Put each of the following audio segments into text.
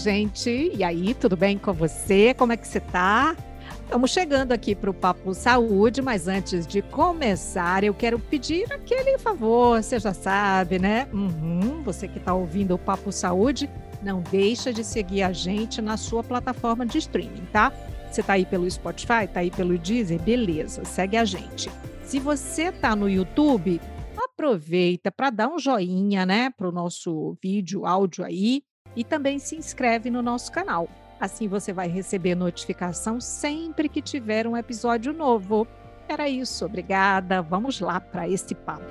gente. E aí, tudo bem com você? Como é que você tá? Estamos chegando aqui para o Papo Saúde, mas antes de começar, eu quero pedir aquele favor, você já sabe, né? Uhum, você que está ouvindo o Papo Saúde, não deixa de seguir a gente na sua plataforma de streaming, tá? Você está aí pelo Spotify, está aí pelo Deezer, beleza, segue a gente. Se você está no YouTube, aproveita para dar um joinha, né, para o nosso vídeo, áudio aí, e também se inscreve no nosso canal. Assim você vai receber notificação sempre que tiver um episódio novo. Era isso, obrigada. Vamos lá para esse papo.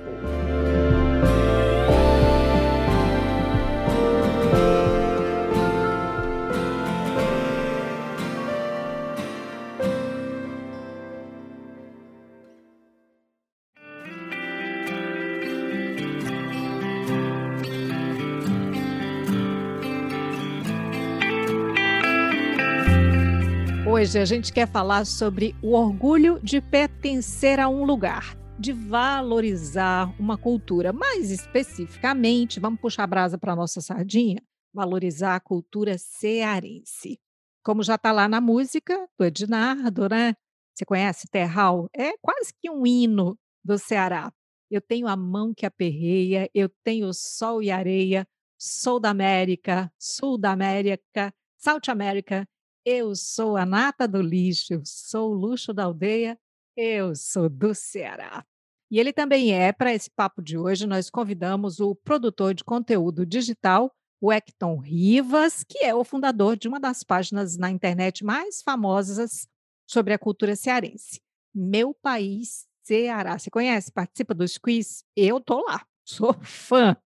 Hoje a gente quer falar sobre o orgulho de pertencer a um lugar, de valorizar uma cultura. Mais especificamente, vamos puxar a brasa para a nossa sardinha, valorizar a cultura cearense. Como já está lá na música do Ednardo, né? Você conhece Terral? É quase que um hino do Ceará. Eu tenho a mão que aperreia, eu tenho sol e areia, sou da América, sul da América, South América, eu sou a nata do lixo, sou o luxo da aldeia, eu sou do Ceará. E ele também é, para esse papo de hoje, nós convidamos o produtor de conteúdo digital, o Hecton Rivas, que é o fundador de uma das páginas na internet mais famosas sobre a cultura cearense. Meu País Ceará. Você conhece? Participa dos quiz? Eu tô lá, sou fã.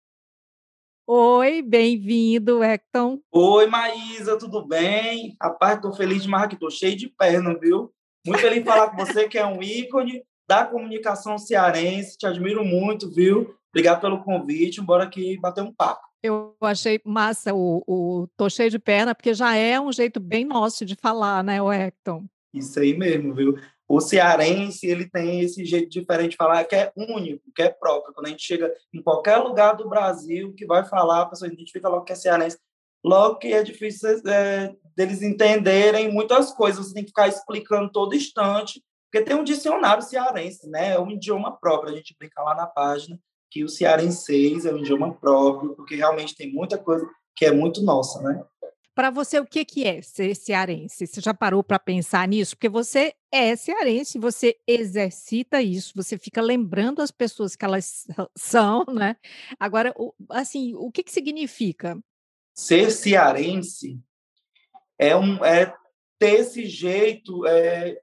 Oi, bem-vindo, Hecton. Oi, Maísa, tudo bem? Rapaz, estou feliz demais aqui, estou cheio de perna, viu? Muito feliz de falar com você, que é um ícone da comunicação cearense. Te admiro muito, viu? Obrigado pelo convite. Bora aqui bater um papo. Eu achei massa o, o tô cheio de perna, porque já é um jeito bem nosso de falar, né, o Hecton? Isso aí mesmo, viu? O cearense ele tem esse jeito diferente de falar que é único, que é próprio. Quando a gente chega em qualquer lugar do Brasil que vai falar, a pessoa identifica logo que é cearense, logo que é difícil é, deles entenderem muitas coisas, você tem que ficar explicando todo instante, porque tem um dicionário cearense, né? É um idioma próprio, a gente brinca lá na página que o cearense é um idioma próprio, porque realmente tem muita coisa que é muito nossa, né? Para você, o que, que é ser cearense? Você já parou para pensar nisso? Porque você é cearense, você exercita isso, você fica lembrando as pessoas que elas são, né? Agora, assim, o que, que significa? Ser cearense é, um, é ter esse jeito é,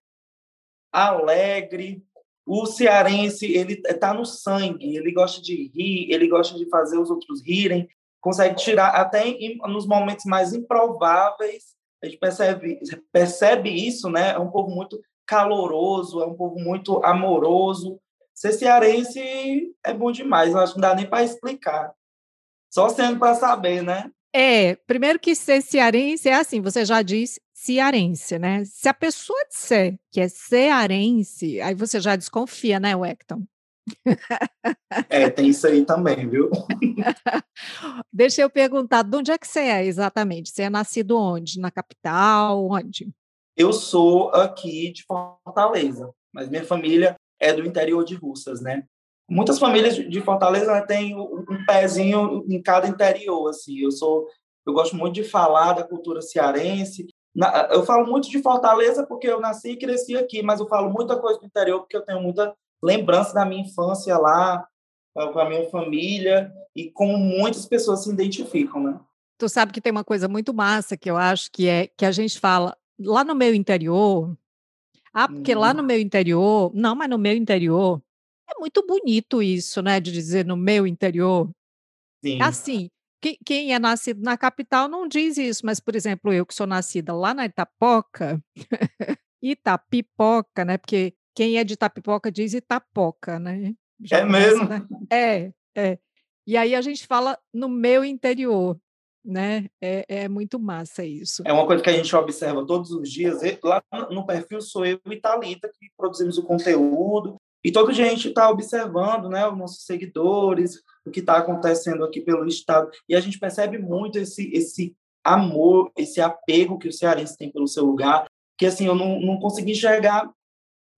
alegre. O cearense, ele está no sangue, ele gosta de rir, ele gosta de fazer os outros rirem, consegue tirar até em, nos momentos mais improváveis. A gente percebe, percebe isso, né? É um povo muito caloroso, é um povo muito amoroso. Ser cearense é bom demais, acho que não dá nem para explicar. Só sendo para saber, né? É, primeiro que ser cearense é assim, você já diz cearense, né? Se a pessoa disser que é cearense, aí você já desconfia, né, Wecton? É, tem isso aí também, viu? Deixa eu perguntar, de onde é que você é exatamente? Você é nascido onde? Na capital? Onde? Eu sou aqui de Fortaleza, mas minha família é do interior de Russas, né? Muitas famílias de Fortaleza né, têm um pezinho em cada interior, assim. Eu sou, eu gosto muito de falar da cultura cearense. Eu falo muito de Fortaleza porque eu nasci e cresci aqui, mas eu falo muita coisa do interior porque eu tenho muita lembrança da minha infância lá, com a minha família e como muitas pessoas se identificam, né? Tu sabe que tem uma coisa muito massa que eu acho que é que a gente fala lá no meu interior. Ah, porque uhum. lá no meu interior, não, mas no meu interior é muito bonito isso, né, de dizer no meu interior. Sim. Assim, quem, quem é nascido na capital não diz isso, mas por exemplo, eu que sou nascida lá na Itapoca, Itapipoca, né? Porque quem é de Itapipoca diz Itapoca, né? Já é mesmo? Né? É, é. E aí a gente fala no meu interior, né? É, é, muito massa isso. É uma coisa que a gente observa todos os dias. Lá no perfil sou eu e Thalita que produzimos o conteúdo. E todo dia a gente está observando né, os nossos seguidores, o que está acontecendo aqui pelo Estado. E a gente percebe muito esse, esse amor, esse apego que o cearense tem pelo seu lugar, que assim eu não, não consegui enxergar,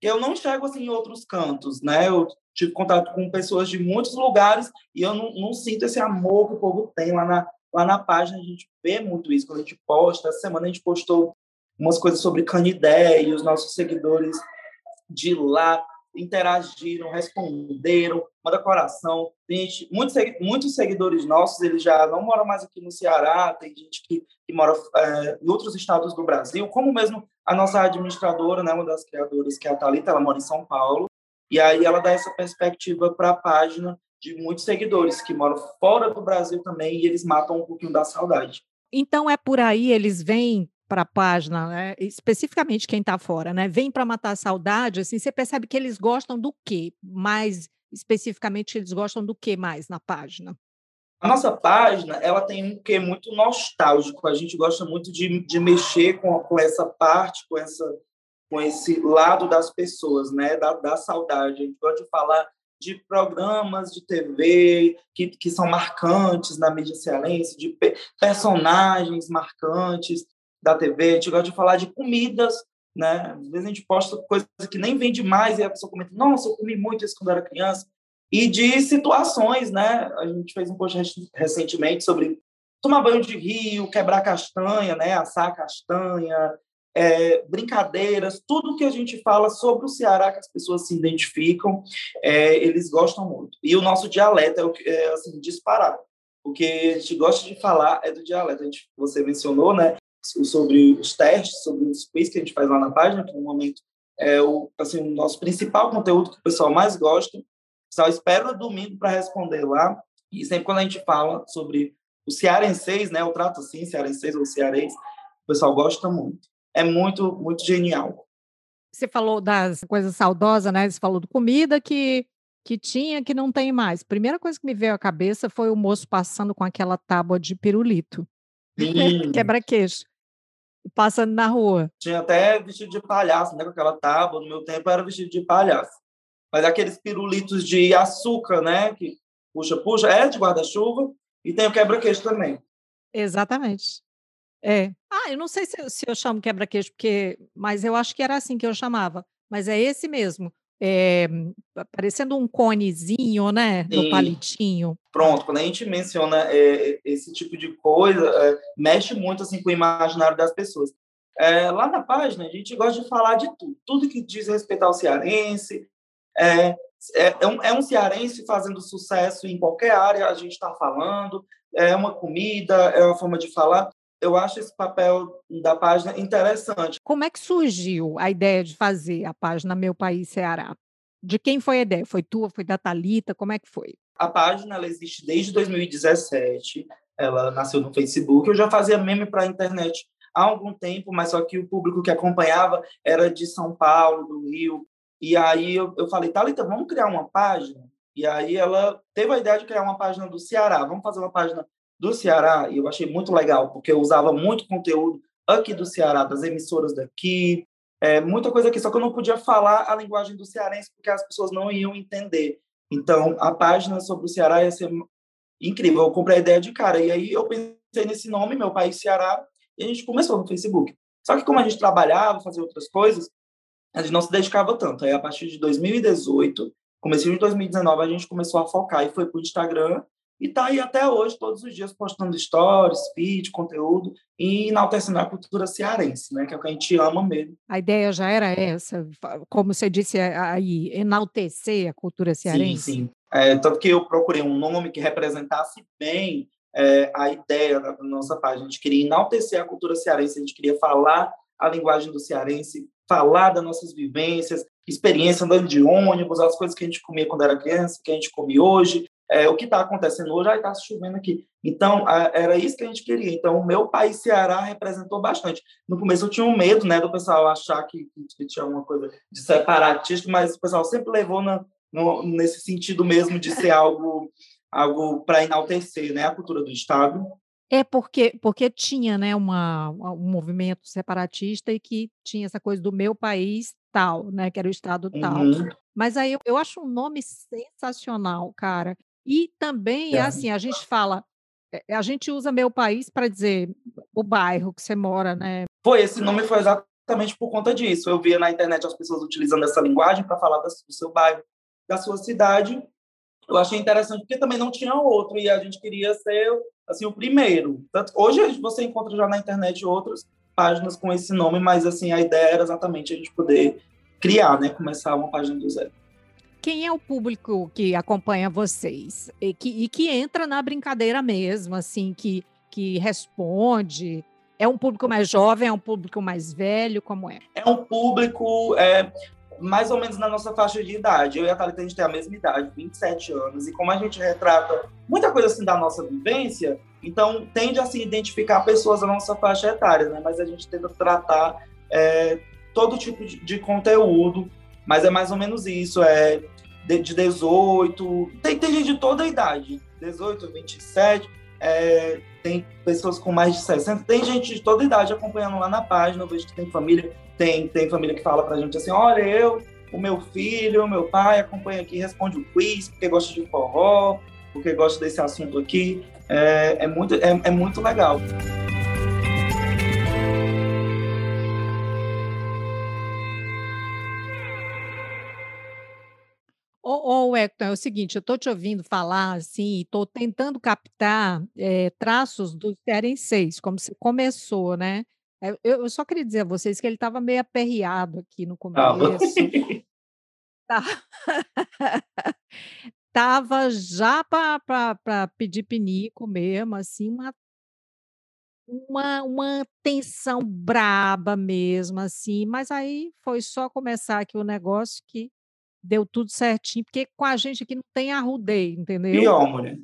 eu não enxergo assim em outros cantos, né? Eu tive contato com pessoas de muitos lugares e eu não, não sinto esse amor que o povo tem lá na lá na página. A gente vê muito isso quando a gente posta. Essa semana a gente postou umas coisas sobre Canidé e os nossos seguidores de lá interagiram, responderam, manda coração. Gente, muitos, muitos seguidores nossos, eles já não moram mais aqui no Ceará, tem gente que, que mora é, em outros estados do Brasil, como mesmo a nossa administradora, né, uma das criadoras, que é a Thalita, ela mora em São Paulo, e aí ela dá essa perspectiva para a página de muitos seguidores que moram fora do Brasil também e eles matam um pouquinho da saudade. Então é por aí, eles vêm para a página, né? especificamente quem está fora, né? Vem para matar a saudade, assim, você percebe que eles gostam do quê? Mais especificamente, eles gostam do que mais na página? A nossa página, ela tem um quê muito nostálgico. A gente gosta muito de, de mexer com, com essa parte, com, essa, com esse lado das pessoas, né? Da, da saudade. A gente gosta de falar de programas de TV que, que são marcantes na mídia cearense, de pe personagens marcantes da TV, a gente gosta de falar de comidas, né? Às vezes a gente posta coisas que nem vende mais e a pessoa comenta, nossa, eu comi muito isso quando era criança. E de situações, né? A gente fez um post recentemente sobre tomar banho de rio, quebrar castanha, né? Assar castanha, é, brincadeiras, tudo que a gente fala sobre o Ceará que as pessoas se identificam, é, eles gostam muito. E o nosso dialeto é, o é assim, disparado. O que a gente gosta de falar é do dialeto. A gente, você mencionou, né? Sobre os testes, sobre os quiz que a gente faz lá na página, que no momento é o, assim, o nosso principal conteúdo que o pessoal mais gosta. O pessoal espera domingo para responder lá. E sempre quando a gente fala sobre o cearenseis, né, eu trato assim, cearenseis ou cearense, o pessoal gosta muito. É muito, muito genial. Você falou das coisas saudosas, né? Você falou de comida que, que tinha, que não tem mais. Primeira coisa que me veio à cabeça foi o moço passando com aquela tábua de pirulito. Quebra-queixo passando na rua. Tinha até vestido de palhaço, né? Com aquela tábua. No meu tempo era vestido de palhaço. Mas aqueles pirulitos de açúcar, né? Que puxa, puxa, é de guarda-chuva. E tem o quebra-queixo também. Exatamente. É. Ah, eu não sei se, se eu chamo quebra-queixo, porque, mas eu acho que era assim que eu chamava. Mas é esse mesmo é, parecendo um conezinho, né? Do palitinho. Pronto, quando a gente menciona é, esse tipo de coisa, é, mexe muito assim com o imaginário das pessoas. lá na página, a gente gosta de falar de tudo, tudo que diz respeito ao cearense. É, é, um, é um cearense fazendo sucesso em qualquer área, a gente está falando, é uma comida, é uma forma de falar eu acho esse papel da página interessante. Como é que surgiu a ideia de fazer a página Meu País Ceará? De quem foi a ideia? Foi tua? Foi da Talita? Como é que foi? A página ela existe desde 2017. Ela nasceu no Facebook. Eu já fazia meme para a internet há algum tempo, mas só que o público que acompanhava era de São Paulo, do Rio. E aí eu, eu falei, Thalita, vamos criar uma página? E aí ela teve a ideia de criar uma página do Ceará. Vamos fazer uma página do Ceará, e eu achei muito legal, porque eu usava muito conteúdo aqui do Ceará, das emissoras daqui, é, muita coisa aqui, só que eu não podia falar a linguagem do cearense, porque as pessoas não iam entender. Então, a página sobre o Ceará ia ser incrível. Eu comprei a ideia de cara, e aí eu pensei nesse nome, Meu País Ceará, e a gente começou no Facebook. Só que como a gente trabalhava, fazia outras coisas, a gente não se dedicava tanto. Aí, a partir de 2018, comecei de 2019, a gente começou a focar e foi para o Instagram e está aí até hoje, todos os dias, postando stories, vídeo, conteúdo e enaltecendo a cultura cearense, né? Que é o que a gente ama mesmo. A ideia já era essa, como você disse aí, enaltecer a cultura cearense? Sim, sim. É, tanto que eu procurei um nome que representasse bem é, a ideia da nossa página. A gente queria enaltecer a cultura cearense, a gente queria falar a linguagem do cearense, falar das nossas vivências, experiência andando de ônibus, as coisas que a gente comia quando era criança, que a gente come hoje, é, o que está acontecendo hoje, aí está chovendo aqui. Então, a, era isso que a gente queria. Então, o meu país, Ceará, representou bastante. No começo eu tinha um medo, né, do pessoal achar que, que tinha alguma coisa de separatista, mas o pessoal sempre levou na, no, nesse sentido mesmo de ser algo, algo para enaltecer, né, a cultura do Estado. É porque, porque tinha né, uma, um movimento separatista e que tinha essa coisa do meu país tal, né, que era o Estado tal. Uhum. Mas aí eu, eu acho um nome sensacional, cara. E também, é. assim, a gente fala a gente usa meu país para dizer o bairro que você mora, né? Foi, esse nome foi exatamente por conta disso. Eu via na internet as pessoas utilizando essa linguagem para falar do seu bairro, da sua cidade. Eu achei interessante porque também não tinha outro e a gente queria ser assim o primeiro. Tanto, hoje você encontra já na internet outras páginas com esse nome, mas assim a ideia era exatamente a gente poder criar, né, começar uma página do zero. Quem é o público que acompanha vocês e que, e que entra na brincadeira mesmo, assim, que, que responde? É um público mais jovem, é um público mais velho, como é? É um público é, mais ou menos na nossa faixa de idade. Eu e a Thalita, a gente tem a mesma idade, 27 anos, e como a gente retrata muita coisa assim da nossa vivência, então tende a se identificar pessoas da nossa faixa etária, né? Mas a gente tenta tratar é, todo tipo de, de, conteúdo, mas é mais ou menos isso, é de, de 18, tem, tem gente de toda a idade, 18, 27, é, tem pessoas com mais de 60, tem gente de toda a idade acompanhando lá na página, eu vejo que tem família, tem, tem família que fala pra gente assim, olha, eu, o meu filho, o meu pai acompanha aqui, responde o quiz, porque gosta de forró, porque gosta desse assunto aqui, é, é muito, é, é muito legal. Ô Hector, é o seguinte, eu estou te ouvindo falar assim, estou tentando captar é, traços do seis, como você começou, né? É, eu, eu, só queria dizer a vocês que ele estava meio aperreado aqui no começo. Tá. Tava já para pedir pinico mesmo, assim, uma, uma, uma tensão braba mesmo, assim, mas aí foi só começar aqui o negócio que deu tudo certinho, porque com a gente aqui não tem arrudeio, entendeu? Pior, mulher.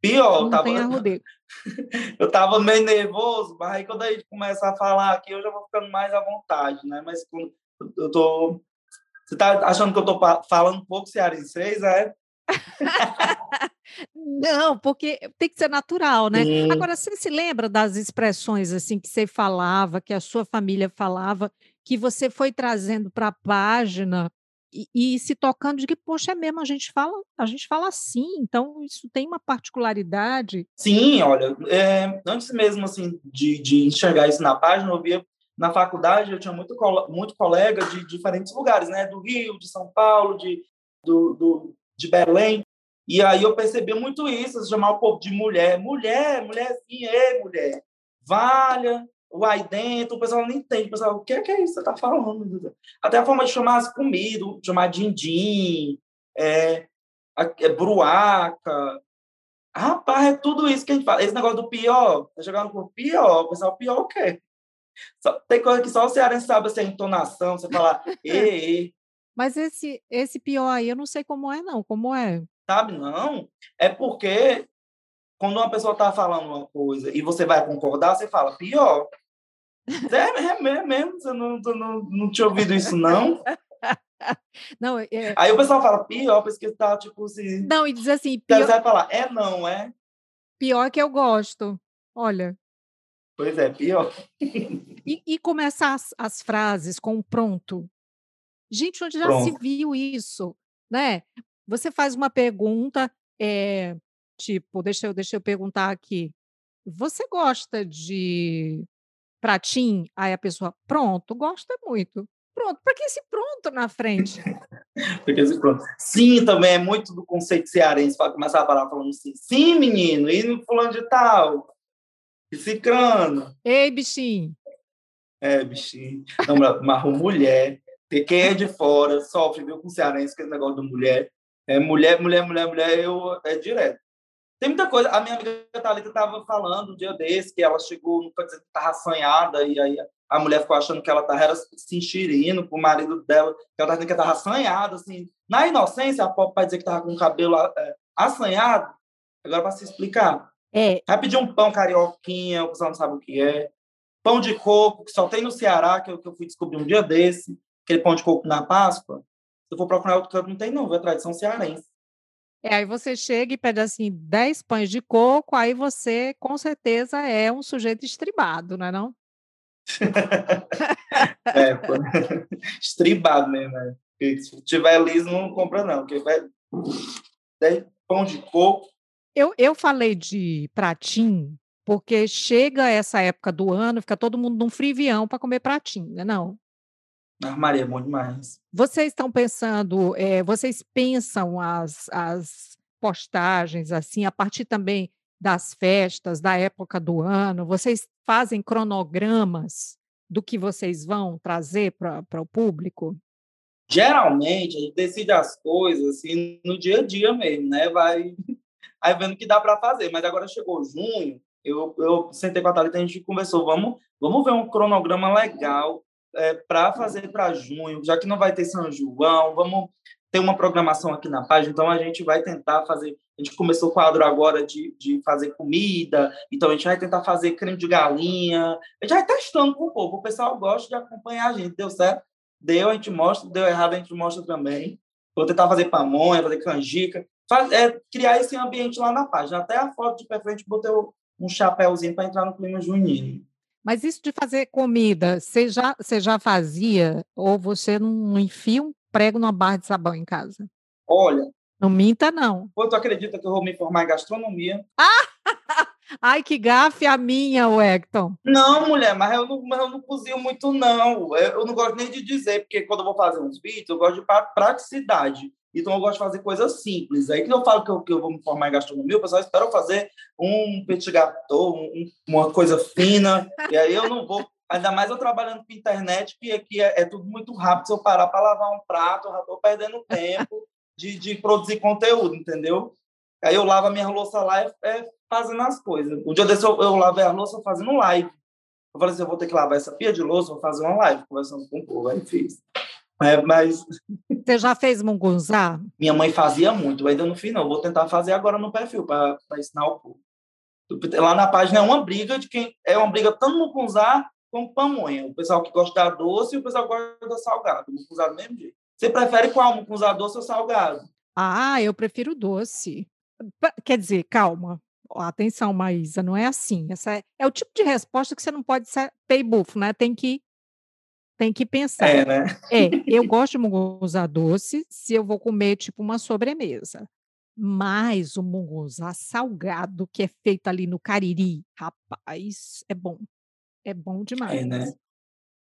Pior, não tava... tem arrudeio. eu tava meio nervoso, mas aí quando a gente começa a falar aqui, eu já vou ficando mais à vontade, né? Mas quando eu tô... Você tá achando que eu tô falando um pouco cearense, é? Não, porque tem que ser natural, né? Sim. Agora, você se lembra das expressões assim que você falava, que a sua família falava, que você foi trazendo para a página e, e, se tocando de que, poxa, é mesmo, a gente fala, a gente fala assim, então isso tem uma particularidade. Sim, olha, é, antes mesmo assim de, de enxergar isso na página, eu via na faculdade, eu tinha muito, muito colega de diferentes lugares, né? Do Rio, de São Paulo, de, do, do de Belém. E aí eu percebi muito isso, chamar o povo de mulher. Mulher, mulher sim, é mulher. Valha, o aí dentro, o pessoal não entende. O pessoal, o que é, que é isso que você está falando? Até a forma de chamar as comidas, chamar din-din, é, é, bruaca. Rapaz, é tudo isso que a gente fala. Esse negócio do pior, tá jogando por pior, o pessoal, pior o quê? Só, tem coisa que só o cearense sabe, assim, a entonação, você falar, e, e. Mas esse, esse pior aí, eu não sei como é, não. Como é? Sabe, não. É porque quando uma pessoa está falando uma coisa e você vai concordar, você fala, pior. É, é mesmo? Você não, não, não tinha ouvido isso, não? Não, é... Aí o pessoal fala, pior, porque tá, tipo assim... Não, e diz assim, pior... Você vai falar, é não, é? Pior que eu gosto, olha. Pois é, pior. E, e começar as, as frases com pronto. Gente, onde já pronto. se viu isso, né? Você faz uma pergunta, é, tipo, deixa eu, deixa eu perguntar aqui. Você gosta de pratim, aí a pessoa, pronto, gosta muito. Pronto, para que esse pronto na frente? Porque esse pronto. Sim, também é muito do conceito cearense, para começar a falar falando assim, sim, menino, e no fulano de tal, e ciclano. Ei, bichinho. É, bichinho. Não, mas mulher, quem é de fora sofre, viu, com cearense, que é negócio de mulher. É mulher, mulher, mulher, mulher, eu, é direto. Tem muita coisa. A minha amiga Thalita estava falando um dia desse que ela chegou, nunca dizendo que estava assanhada, e aí a mulher ficou achando que ela estava se enxerindo com o marido dela, que ela estava dizendo que estava assanhada, assim. Na inocência, a pop vai dizer que estava com o cabelo é, assanhado. Agora, para se explicar. É. Vai pedir um pão carioquinha, o pessoal não sabe o que é. Pão de coco, que só tem no Ceará, que eu, que eu fui descobrir um dia desse. Aquele pão de coco na Páscoa. Se eu for procurar outro canto, não tem, não. É tradição cearense. É, aí você chega e pede assim 10 pães de coco, aí você com certeza é um sujeito estribado, não é não? é, pô. estribado mesmo, né? Se tiver liso, não compra não, porque vai 10 pão de coco, Eu, eu falei de pratinho, porque chega essa época do ano, fica todo mundo num frivião para comer pratinho, né não? Maria, é bom demais. Vocês estão pensando, eh, vocês pensam as as postagens, assim, a partir também das festas, da época do ano? Vocês fazem cronogramas do que vocês vão trazer para o público? Geralmente, a gente decide as coisas, assim, no dia a dia mesmo, né, vai aí vendo o que dá para fazer, mas agora chegou junho, eu eu sentei com a Thalita, a gente conversou, vamos vamos ver um cronograma legal, eh, para fazer para junho, já que não vai ter São João, vamos ter uma programação aqui na página, então a gente vai tentar fazer. A gente começou o quadro agora de, de fazer comida, então a gente vai tentar fazer creme de galinha. A gente vai testando com o povo. O pessoal gosta de acompanhar a gente. Deu certo? Deu, a gente mostra. Deu errado, a gente mostra também. Vou tentar fazer pamonha, fazer canjica. Faz, é, criar esse ambiente lá na página. Até a foto de perfeito, botei um chapéuzinho para entrar no clima junino. Mas isso de fazer comida, você já, você já fazia? Ou você não enfia um prego numa barra de sabão em casa? Olha. Não minta, não. Pô, tu acredita que eu vou me formar em gastronomia? Ai, que gafe a minha, o Hector. Não, mulher, mas eu não, mas eu não cozinho muito, não. Eu, eu, não gosto nem de dizer, porque quando eu vou fazer uns vídeos, eu gosto de praticidade. Então, eu gosto de fazer coisas simples. Aí que eu falo que eu, que eu vou me formar em gastronomia, o pessoal espera eu fazer um petit gâteau, um, uma coisa fina, e aí eu não vou Ainda mais eu trabalhando com internet, que aqui é, é tudo muito rápido. Se eu parar para lavar um prato, eu já estou perdendo tempo de, de produzir conteúdo, entendeu? Aí eu lavo a minha louça lá é, é fazendo as coisas. Um dia desse eu, eu lavei a louça fazendo live. Eu falei assim, eu vou ter que lavar essa pia de louça, vou fazer uma live, conversando com o povo. Aí fiz. É, mas... Você já fez mungunzá? Minha mãe fazia muito, eu ainda não fiz não. Vou tentar fazer agora no perfil, para ensinar o povo. Lá na página é uma briga de quem... É uma briga tanto mungunzá com pamonha. O pessoal que gosta da doce e o pessoal que gosta da salgado. Mucunzá do mesmo jeito. Você prefere qual? Mucunzá doce ou salgado? Ah, eu prefiro doce. Quer dizer, calma. Atenção, Maísa, não é assim. Essa é, é o tipo de resposta que você não pode ser bufo, né? Tem que tem que pensar. É, né? É, eu gosto de mungunzá doce se eu vou comer tipo uma sobremesa. Mas o mungunzá salgado que é feito ali no Cariri, rapaz, é bom. É bom demais. É, né?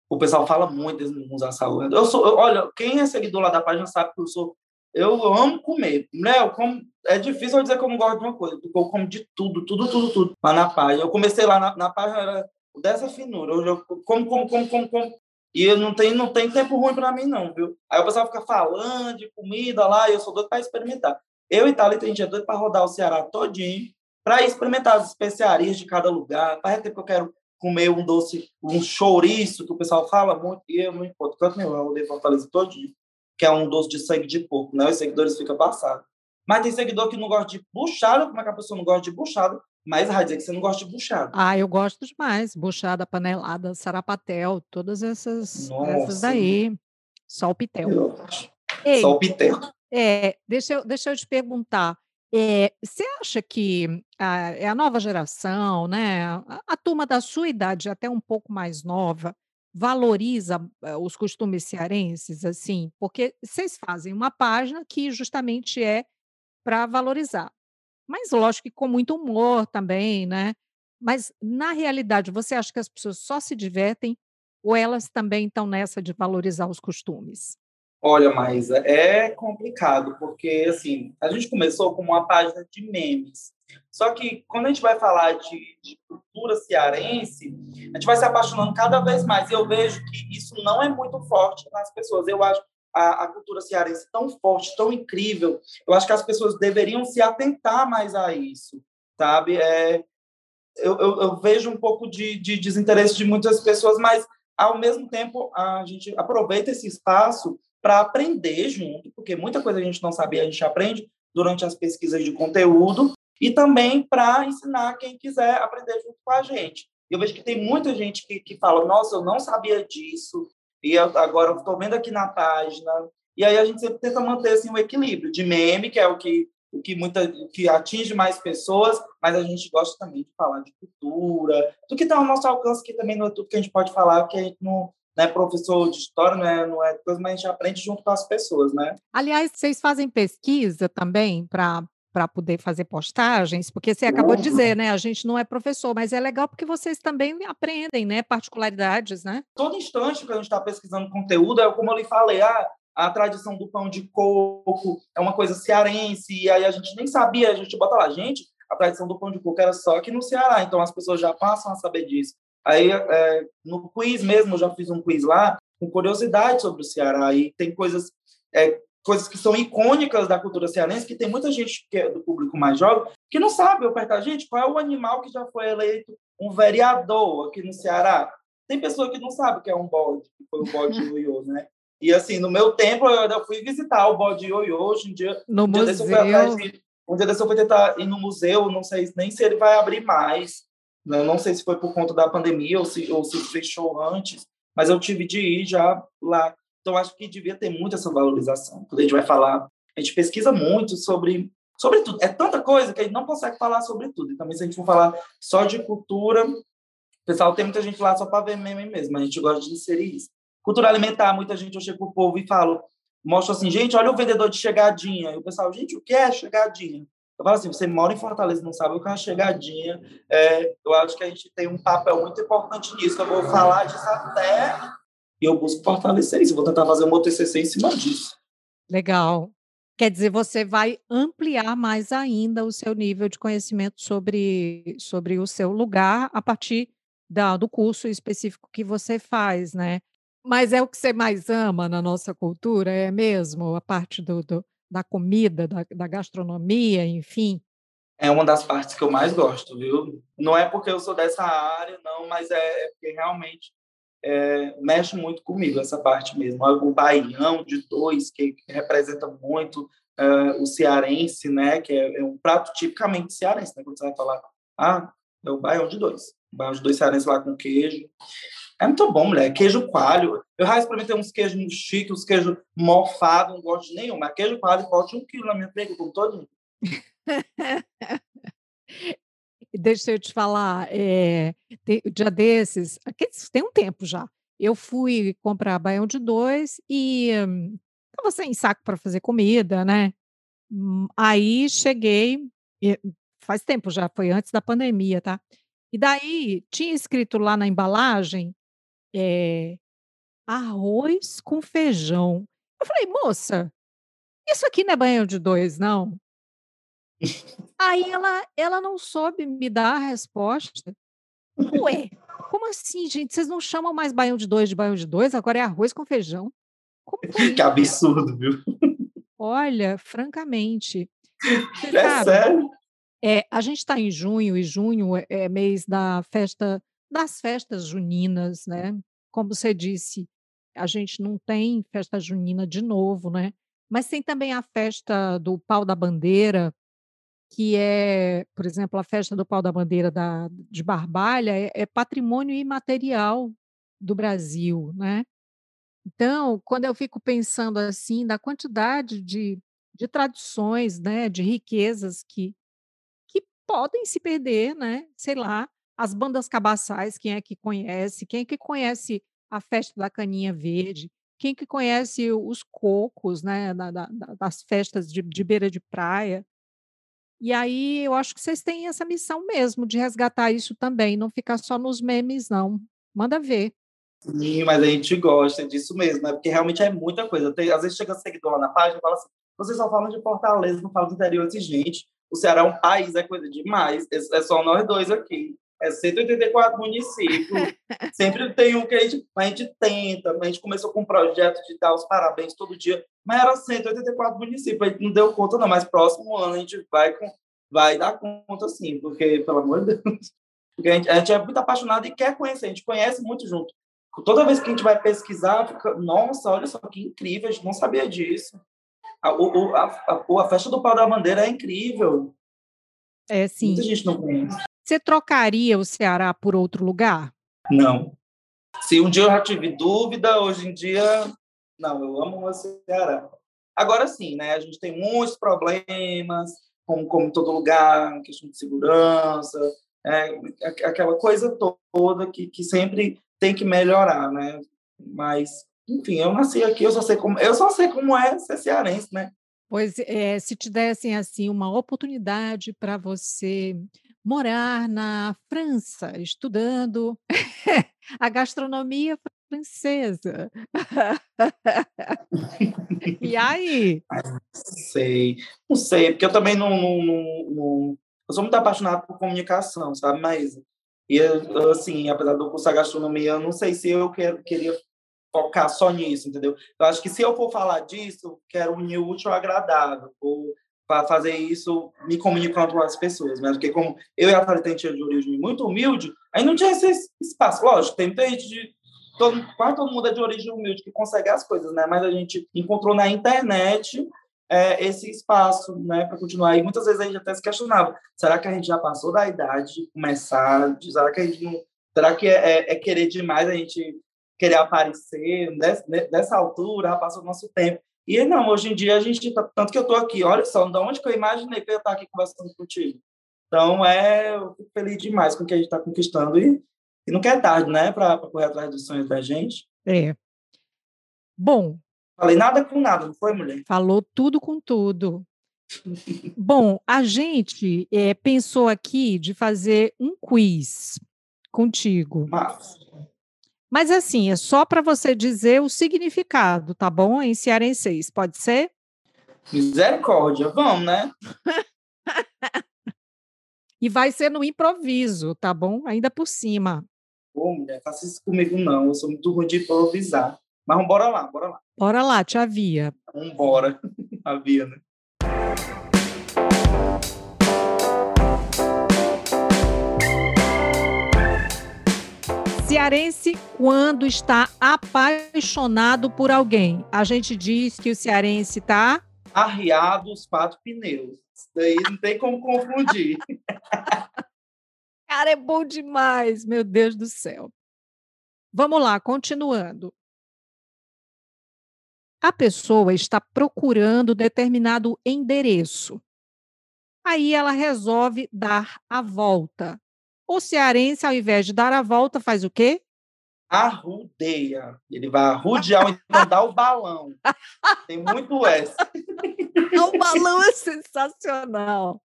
O pessoal fala muito desse usar saúde. Eu sou, eu, olha, quem é seguidor lá da página sabe que eu sou. Eu amo comer. Né? Eu como, é difícil eu dizer que eu não gosto de uma coisa, porque eu como de tudo, tudo, tudo, tudo lá na página. Eu comecei lá na, na página, era dessa finura. Hoje eu como, como, como, como, como. E eu não tem, não tem tempo ruim para mim, não, viu? Aí o pessoal fica falando de comida lá, e eu sou doido para experimentar. Eu e Thalita, a gente é doido para rodar o Ceará todinho, para experimentar as especiarias de cada lugar. Faz tempo que eu quero comer um doce, um chouriço, que o pessoal fala muito, e eu não importo canto nenhum, eu odeio Fortaleza dia, que é um doce de sangue de porco, né? Os seguidores ficam passados. Mas tem seguidor que não gosta de buchada, como é que a pessoa não gosta de buchada? Mas dizer que você não gosta de buchada. Ah, eu gosto demais. Buchada, panelada, sarapatel, todas essas, essas daí. Só o pitel. Ei, Só o pitel. É, deixa eu, deixa eu te perguntar. É, você acha que a, é a nova geração, né, a, a turma da sua idade, até um pouco mais nova, valoriza uh, os costumes cearenses, assim? Porque vocês fazem uma página que justamente é para valorizar. Mas lógico que com muito humor também, né? Mas na realidade, você acha que as pessoas só se divertem ou elas também estão nessa de valorizar os costumes? Olha, Maísa, é complicado, porque assim, a gente começou com uma página de memes. Só que quando a gente vai falar de, de, cultura cearense, a gente vai se apaixonando cada vez mais. E eu vejo que isso não é muito forte nas pessoas. Eu acho a, a cultura cearense tão forte, tão incrível. Eu acho que as pessoas deveriam se atentar mais a isso, sabe? É, eu, eu, eu vejo um pouco de, de desinteresse de muitas pessoas, mas ao mesmo tempo a gente aproveita esse espaço para aprender junto, porque muita coisa a gente não sabia, a gente aprende durante as pesquisas de conteúdo, e também para ensinar quem quiser aprender junto com a gente. Eu vejo que tem muita gente que, que fala, nossa, eu não sabia disso, e agora eu estou vendo aqui na página. E aí a gente sempre tenta manter assim, um equilíbrio de meme, que é o que, o que, muita, que atinge mais pessoas, mas a gente gosta também de falar de cultura, do que está ao nosso alcance, que também não é tudo que a gente pode falar, que a gente não, não é professor de história, não é, não é coisa, mas a gente aprende junto com as pessoas, né? Aliás, vocês fazem pesquisa também para para poder fazer postagens? Porque você acabou de dizer, né? A gente não é professor, mas é legal porque vocês também aprendem, né? Particularidades, né? Todo instante que a gente está pesquisando conteúdo, é como eu lhe falei, ah, a tradição do pão de coco é uma coisa cearense, e aí a gente nem sabia, a gente bota lá, gente, a tradição do pão de coco era só aqui no Ceará, então as pessoas já passam a saber disso. Aí, é, no quiz mesmo, eu já fiz um quiz lá, com curiosidade sobre o Ceará, e tem coisas, é, coisas que são icônicas da cultura cearense, que tem muita gente que é do público mais jovem, que não sabe, eu pergunto, gente, qual é o animal que já foi eleito um vereador aqui no Ceará? Tem pessoa que não sabe que é um bode, que foi o bode ioiô, né? E assim, no meu tempo, eu ainda fui visitar o bode ioiô, hoje em dia... No um museu. Dia um dia desse eu fui tentar ir no museu, não sei nem se ele vai abrir mais, não, não sei se foi por conta da pandemia ou se, ou se fechou antes, mas eu tive de ir já lá. Então, acho que devia ter muito essa valorização. Quando a gente vai falar, a gente pesquisa muito sobre, sobre tudo. É tanta coisa que a gente não consegue falar sobre tudo. E também, se a gente for falar só de cultura, pessoal, tem muita gente lá só para ver meme mesmo. A gente gosta de inserir isso. Cultura alimentar, muita gente eu chego pro povo e falo, mostro assim, gente, olha o vendedor de chegadinha. E o pessoal, gente, o que é chegadinha? Eu falo assim, você mora em Fortaleza não sabe o que é uma chegadinha. É, eu acho que a gente tem um papel muito importante nisso. Eu vou falar disso até e eu busco fortalecer isso. Eu vou tentar fazer um meu TCC em cima disso. Legal. Quer dizer, você vai ampliar mais ainda o seu nível de conhecimento sobre, sobre o seu lugar a partir da, do curso específico que você faz, né? Mas é o que você mais ama na nossa cultura, é mesmo? A parte do, do da comida, da, da gastronomia, enfim? É uma das partes que eu mais gosto, viu? Não é porque eu sou dessa área, não, mas é, é porque realmente é, mexe muito comigo essa parte mesmo. O baião de dois, que, que representa muito uh, o cearense, né? Que é, é, um prato tipicamente cearense, né? Quando você vai falar, ah, é o baião de dois. Baião de dois cearense lá com queijo. É muito bom, mulher. Queijo coalho. Eu já experimentei uns queijos chiques, uns queijos mofados, não gosto de nenhum. Mas queijo coalho pode um quilo na minha frente, com todo. Deixa eu te falar, é, tem, dia desses, tem um tempo já, eu fui comprar baião de dois e estava sem saco para fazer comida, né? Hum, aí cheguei, faz tempo já, foi antes da pandemia, tá? E daí tinha escrito lá na embalagem é, arroz com feijão. Eu falei: "Moça, isso aqui não é banho de dois, não?" Aí ela ela não soube me dar a resposta. "Ué, como assim, gente? Vocês não chamam mais baião de dois de baião de dois, agora é arroz com feijão?" Que absurdo, viu? Olha, francamente. É sabe, sério? É, a gente está em junho, e junho é, é mês da festa das festas juninas, né? Como você disse, a gente não tem festa junina de novo, né? Mas tem também a festa do pau da bandeira, que é, por exemplo, a festa do pau da bandeira da, de Barbalha é, é patrimônio imaterial do Brasil, né? Então, quando eu fico pensando assim, da quantidade de, de tradições, né, de riquezas que, que podem se perder, né? Sei lá, as bandas cabaçais, quem é que conhece? Quem é que conhece a festa da caninha verde? Quem que conhece os cocos, né, da, da, das festas de, de beira de praia? E aí eu acho que vocês têm essa missão mesmo de resgatar isso também, não ficar só nos memes, não. Manda ver. Sim, mas a gente gosta disso mesmo, né? Porque realmente é muita coisa. Tem, às vezes chega seguidor lá na página e fala assim: vocês só falam de Fortaleza, não falam do interior. Eu gente, o Ceará é um país, é coisa demais. É, é só nós dois aqui é 184 municípios. Sempre tem um que a gente, a gente tenta. A gente começou com um projeto de dar os parabéns todo dia, mas era 184 municípios. A gente não deu conta, não. Mas próximo ano a gente vai, vai dar conta, sim, porque, pelo amor de Deus. Porque a gente, a gente é muito apaixonado e quer conhecer. A gente conhece muito junto. Toda vez que a gente vai pesquisar, fica, nossa, olha só que incrível, a gente não sabia disso. A, o, a, a, a festa do pau da bandeira é incrível. É, sim. Muita gente não conhece. Você trocaria o Ceará por outro lugar? Não. Se um dia eu já tive dúvida, hoje em dia, não, eu amo o Ceará. Agora sim, né? A gente tem muitos problemas, como, como todo lugar, questão de segurança, é, aquela coisa toda que, que sempre tem que melhorar, né? Mas, enfim, eu nasci aqui, eu só sei como, eu só sei como é ser cearense, né? Pois é, se te dessem assim uma oportunidade para você morar na França, estudando a gastronomia francesa. E aí? Não sei, não sei, porque eu também não, não, não, eu sou muito apaixonado por comunicação, sabe, mas e assim, apesar do curso da gastronomia, eu não sei se eu queria focar só nisso, entendeu? Eu acho que se eu for falar disso, quero unir o útil ao agradável, ou para fazer isso me comunicando com as pessoas, mas porque como eu e a Thalita tinha de origem muito humilde, aí não tinha esse espaço. Lógico, tem gente de todo, quase todo mundo é de origem humilde que consegue as coisas, né? Mas a gente encontrou na internet é, esse espaço, né, para continuar. E muitas vezes a gente até se questionava: será que a gente já passou da idade de começar? Será que a gente não, será que é, é, é querer demais a gente querer aparecer dessa, altura? Já passou o nosso tempo. E não, hoje em dia a gente tá, tanto que eu estou aqui, olha só, de onde que eu imaginei que eu ia estar aqui conversando contigo. Então, é, eu fico feliz demais com o que a gente está conquistando e, e nunca é tarde, né, para correr atrás dos sonhos da gente. É. Bom. Falei nada com nada, não foi, mulher? Falou tudo com tudo. Bom, a gente é, pensou aqui de fazer um quiz contigo. Mas... Mas assim, é só para você dizer o significado, tá bom? Em cearenseis, pode ser? Misericórdia, vamos, né? e vai ser no improviso, tá bom? Ainda por cima. Ô, mulher, faça isso comigo não, eu sou muito ruim de improvisar. Mas bora lá, bora lá. Bora lá, te avia. Vambora, avia, né? Cearense, quando está apaixonado por alguém, a gente diz que o cearense está. Arriado os quatro pneus. Isso daí não tem como confundir. Cara, é bom demais, meu Deus do céu. Vamos lá, continuando. A pessoa está procurando determinado endereço. Aí ela resolve dar a volta. O cearense, ao invés de dar a volta, faz o quê? Arrudeia. Ele vai arrudear ou então dar o balão. Tem muito essa. O balão é sensacional.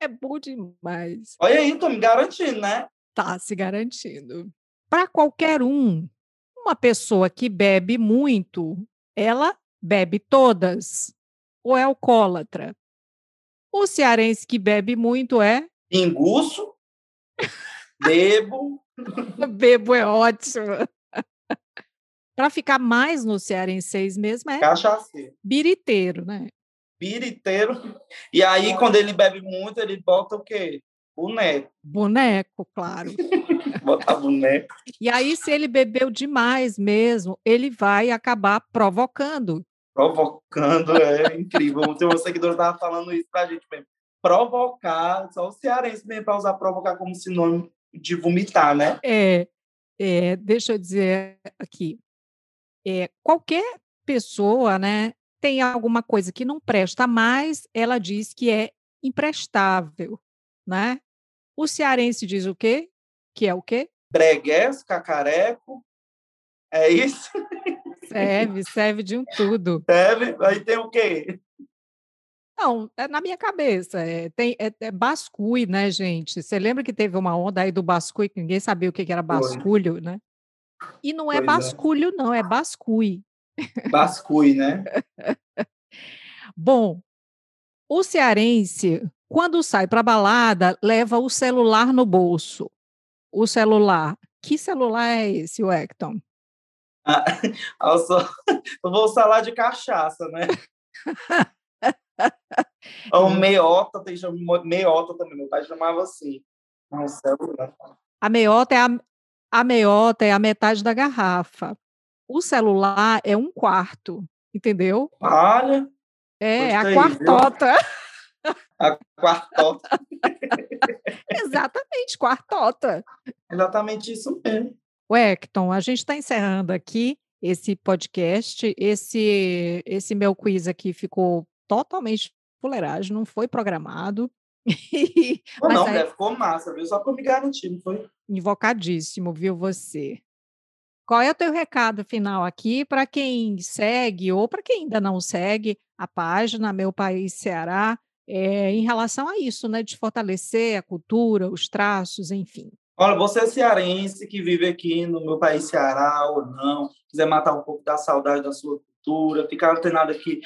É bom demais. Olha aí, tô me garantindo, né? Tá se garantindo. Para qualquer um, uma pessoa que bebe muito, ela bebe todas ou é alcoólatra. O cearense que bebe muito é Pinguço, bebo. bebo é ótimo. Para ficar mais no cearenseis mesmo é cachaceiro. Biriteiro, né? Biriteiro. E aí, quando ele bebe muito, ele bota o quê? Boneco. Boneco, claro. Botar boneco. E aí, se ele bebeu demais mesmo, ele vai acabar provocando. Provocando, é incrível. Tem uma seguidora estava falando isso para a gente mesmo provocar, só o cearense mesmo para usar provocar como sinônimo de vomitar, né? É, é deixa eu dizer aqui, é, qualquer pessoa, né, tem alguma coisa que não presta mais, ela diz que é imprestável, né? O cearense diz o quê? Que é o quê? Bregues, cacareco, é isso? Serve, serve de um tudo. Serve, aí tem o quê? Não, é na minha cabeça. É, tem, é, é bascui, né, gente? Você lembra que teve uma onda aí do bascui, que ninguém sabia o que, era basculho, né? E não é pois basculho, é. não, é bascui. Bascui, né? Bom, o cearense, quando sai para balada, leva o celular no bolso. O celular. Que celular é esse, o Hector? Ah, eu, só, eu vou falar de cachaça, né? o hum. meiota, tem meiota também, meu pai chamava assim. Não, celular. A meiota é a, a meiota é a metade da garrafa. O celular é um quarto, entendeu? Olha. É, a quartota. A quartota. Exatamente, quartota. Exatamente isso mesmo. O Hecton, a gente está encerrando aqui esse podcast. Esse, esse meu quiz aqui ficou totalmente fuleiragem, não foi programado. Não, não, aí... ficou massa, viu? Só para me garantir, não foi? Invocadíssimo, viu você? Qual é o teu recado final aqui para quem segue ou para quem ainda não segue a página Meu País Ceará é, em relação a isso, né, de fortalecer a cultura, os traços, enfim? Olha, você é cearense que vive aqui no meu país Ceará ou não, quiser matar um pouco da saudade da sua cultura, ficar antenado aqui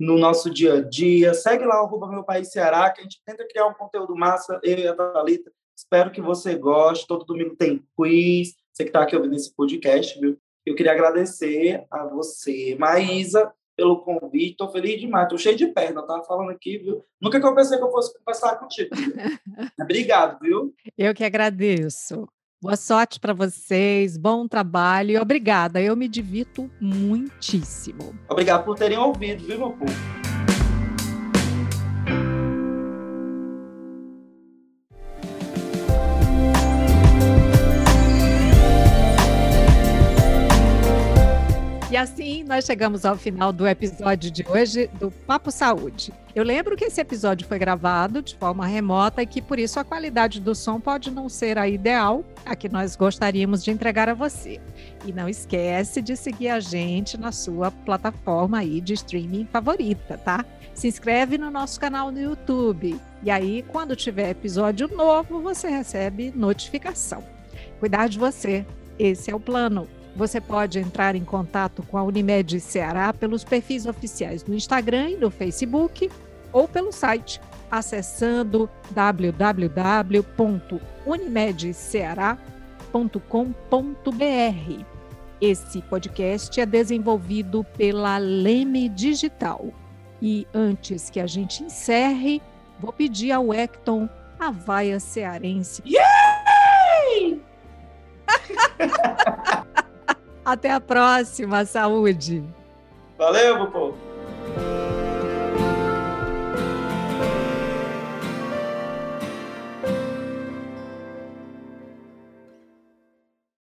no nosso dia a dia, segue lá o Meu País Ceará, que a gente tenta criar um conteúdo massa, eu e a Thalita. Espero que você goste. Todo domingo tem quiz. Você que está aqui ouvindo esse podcast, viu? Eu queria agradecer a você, Maísa, pelo convite. Estou feliz demais, estou cheio de perna, estava falando aqui, viu? Nunca que eu pensei que eu fosse conversar contigo. Obrigado, viu? Eu que agradeço. Boa sorte para vocês, bom trabalho e obrigada. Eu me divirto muitíssimo. Obrigado por terem ouvido, viu, meu povo? Assim nós chegamos ao final do episódio de hoje do Papo Saúde. Eu lembro que esse episódio foi gravado de forma remota e que por isso a qualidade do som pode não ser a ideal, a que nós gostaríamos de entregar a você. E não esquece de seguir a gente na sua plataforma aí de streaming favorita, tá? Se inscreve no nosso canal no YouTube. E aí, quando tiver episódio novo, você recebe notificação. Cuidar de você. Esse é o plano. Você pode entrar em contato com a Unimed Ceará pelos perfis oficiais no Instagram e no Facebook ou pelo site acessando www.unimedceará.com.br. Esse podcast é desenvolvido pela Leme Digital. E antes que a gente encerre, vou pedir ao Hecton a vaia cearense. Yay! Até a próxima. Saúde. Valeu, Bupo.